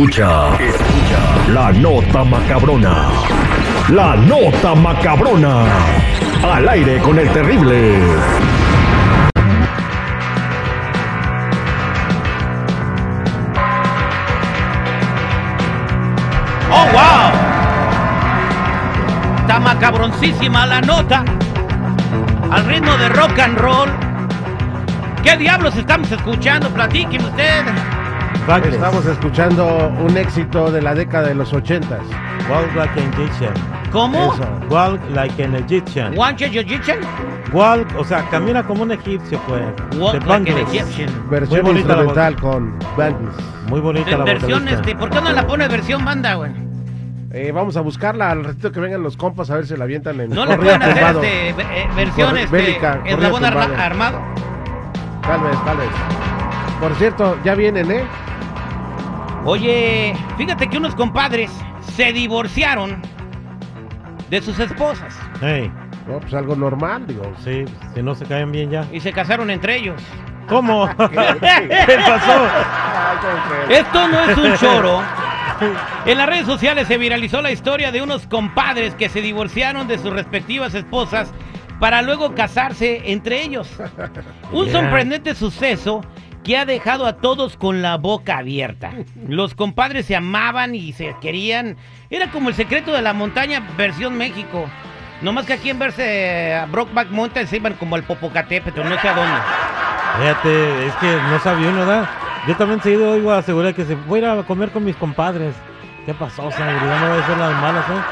Escucha, escucha la nota macabrona. La nota macabrona. Al aire con el terrible. ¡Oh, wow! Está macabroncísima la nota. Al ritmo de rock and roll. ¿Qué diablos estamos escuchando? Platíqueme Estamos escuchando un éxito de la década de los ochentas. Walk like an Egyptian. ¿Cómo? Eso. Walk like an Egyptian. Wancha Jiu-Jitsu? Walk, o sea, camina como un egipcio, pues. Walk like an. Egyptian. Versión Muy bonita la instrumental con Bangles. Muy bonita la Versión, vocalista. este, ¿por qué no la pone versión banda, güey? Eh, vamos a buscarla al ratito que vengan los compas a ver si la avientan en No le pueden hacer tumbado. este, eh, versión Corre- este, bélica, eslabón armado. Tal vez, tal vez. Por cierto, ya vienen, ¿eh? Oye, fíjate que unos compadres se divorciaron de sus esposas Hey, No, pues algo normal, digo. sí, si no se caen bien ya. y se casaron entre ellos. ¿Cómo? ¿Qué pasó? Esto no es un choro. En las redes sociales se viralizó la historia de unos compadres que se divorciaron de sus respectivas esposas para luego casarse entre ellos. Un Yeah. sorprendente suceso que ha dejado a todos con la boca abierta. Los compadres se amaban y se querían. Era como el secreto de la montaña versión México. No más que aquí en verse a Brockback Mountain se iban como al Popocatépetl, no sé a dónde. Fíjate, es que no sabía uno, ¿verdad? Yo también seguido oigo asegurar que se voy a ir a comer con mis compadres. ¿Qué pasó, seguridad? No voy a hacer las malas, ¿eh?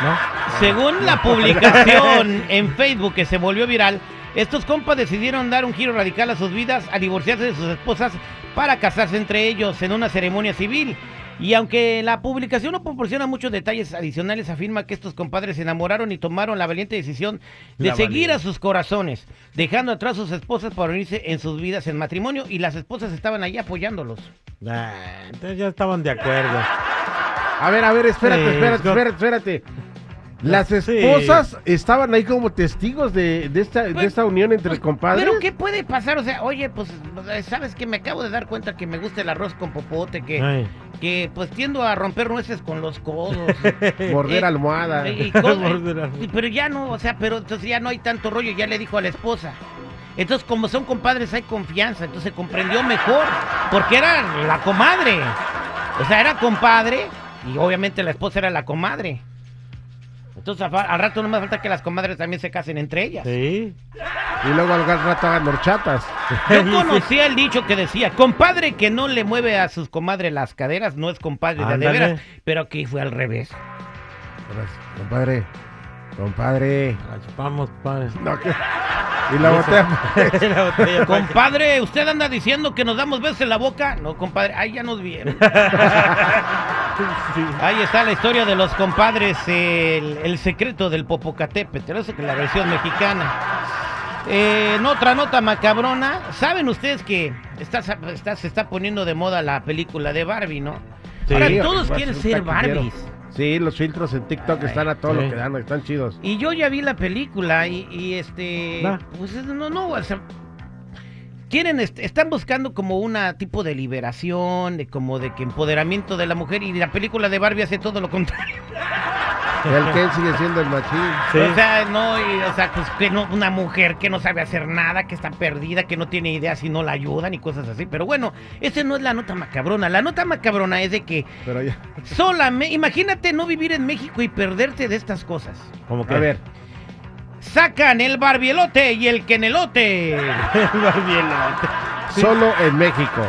¿No? Según la publicación en Facebook que se volvió viral, estos compas decidieron dar un giro radical a sus vidas al divorciarse de sus esposas para casarse entre ellos en una ceremonia civil. Y aunque la publicación no proporciona muchos detalles adicionales, afirma que estos compadres se enamoraron y tomaron la valiente decisión de La seguir a sus corazones, dejando atrás sus esposas para unirse en sus vidas en matrimonio y las esposas estaban ahí apoyándolos. Ah, entonces ya estaban de acuerdo. A ver, a ver, espérate, espérate, espérate, espérate. Las Sí. esposas estaban ahí como testigos de, de esta, de Pues, esta unión entre Pues, compadres. Pero ¿qué puede pasar? O sea, oye, pues, ¿sabes que Me acabo de dar cuenta que me gusta el arroz con popote, que, Ay. que pues tiendo a romper nueces con los codos. Morder Eh, almohada. y- y Morder pero ya no, o sea, pero entonces ya no hay tanto rollo, ya le dijo a la esposa. Entonces, como son compadres, hay confianza, entonces se comprendió mejor, porque era la comadre. O sea, era compadre y obviamente la esposa era la comadre. Entonces, al rato no me falta que las comadres también se casen entre ellas. Sí. Y luego al rato hagan horchatas. Yo conocía el dicho que decía, compadre que no le mueve a sus comadres las caderas, no es compadre de, veras, pero aquí fue al revés. Compadre, compadre. La chupamos, padre. No, ¿qué? Y la botella. La botella, Compadre, ¿usted anda diciendo que nos damos besos en la boca? No, compadre, ahí ya nos vieron. Ahí está la historia de los compadres, el, el secreto del Popocatépetl, eso que la versión mexicana. Eh, en otra nota macabrona, ¿saben ustedes que está, está- se está poniendo de moda la película de Barbie, no? Sí. Ahora todos a quieren ser. Barbies. Sí, los filtros en TikTok están a todo Sí. lo que dan, están chidos. Y yo ya vi la película y, y, este, pues no, no, o sea, quieren, est- están buscando como una tipo de liberación, de como de que empoderamiento de la mujer y la película de Barbie hace todo lo contrario. El Ken sigue siendo el machín. Sí. O sea, no, y, o sea, pues que no, una mujer que no sabe hacer nada, que está perdida, que no tiene idea si no la ayudan y cosas así. Pero bueno, esa no es la nota macabrona. La nota macabrona es de que Pero ya. solamente, imagínate no vivir en México y perderte de estas cosas. Como que. A ver, Sacan el barbielote y el quenelote. Barbielote. solo en México.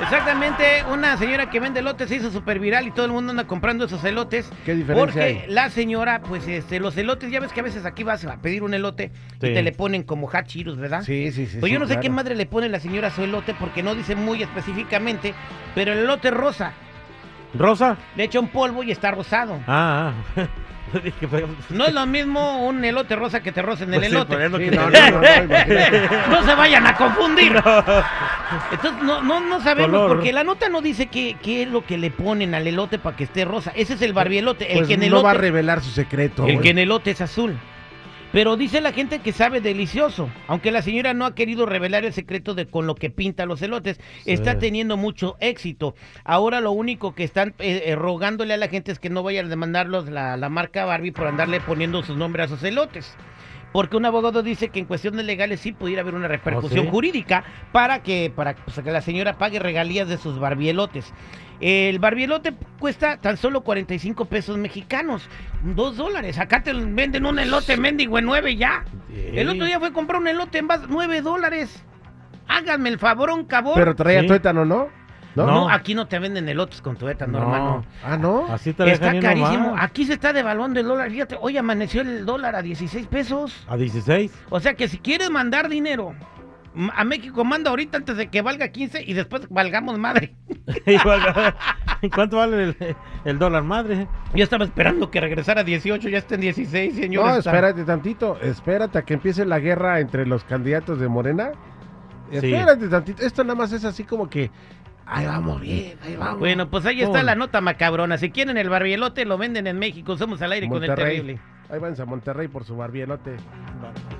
Exactamente, una señora que vende elotes se hizo súper viral y todo el mundo anda comprando esos elotes. ¿Qué diferencia Porque hay? la señora, pues este, los elotes, ya ves que a veces aquí vas a pedir un elote Sí. y te le ponen como hachiros, ¿verdad? Sí, sí, sí. Pues sí, yo no sé qué madre le pone la señora a su elote porque no dice muy específicamente, pero el elote rosa. ¿Rosa? Le echa un polvo y está rosado. Ah, ah. No es lo mismo un elote rosa que te rocen el Pues sí, elote. Sí, no, no, no, no, se vayan a confundir. Entonces no, no, no sabemos Color. porque la nota no dice qué, qué es lo que le ponen al elote para que esté rosa. Ese es el barbielote. El Pues que en no va a elote, revelar su secreto. el güey. que en elote es azul. Pero dice la gente que sabe delicioso, aunque la señora no ha querido revelar el secreto de con lo que pinta los elotes, está teniendo mucho éxito. Ahora lo único que están eh, eh, rogándole a la gente es que no vayan a demandarlos la, la marca Barbie por andarle poniendo sus nombres a sus elotes porque un abogado dice que en cuestiones legales sí pudiera haber una repercusión ¿Oh, sí? jurídica para que para pues, que la señora pague regalías de sus barbielotes. El barbielote cuesta tan solo 45 pesos mexicanos, 2 dólares. Acá te venden un elote mendigo en 9 ya. El otro día fue a comprar un elote en más 9 dólares. Háganme el favorón, cabrón. Pero traía Sí. tuétano, ¿no? ¿No? aquí no te venden elotes con tuétano, No. hermano. Ah, ¿no? Así te Está carísimo. nomás. Aquí se está devaluando el dólar. Fíjate, hoy amaneció el dólar a 16 pesos. A 16. O sea que si quieres mandar dinero a México, manda ahorita antes de que valga 15 y después valgamos madre. ¿Cuánto vale el, el dólar madre? Yo estaba esperando que regresara a 18, ya está en 16, señor. No, Está- espérate tantito. Espérate a que empiece la guerra entre los candidatos de Morena. Sí. Espérate tantito. Esto nada más es así como que. Ahí vamos bien, ahí vamos. Bueno, pues ahí está la nota macabrona. Si quieren el barbielote, lo venden en México. Somos al aire con el terrible. Ahí váyanse a Monterrey por su barbielote. Vale.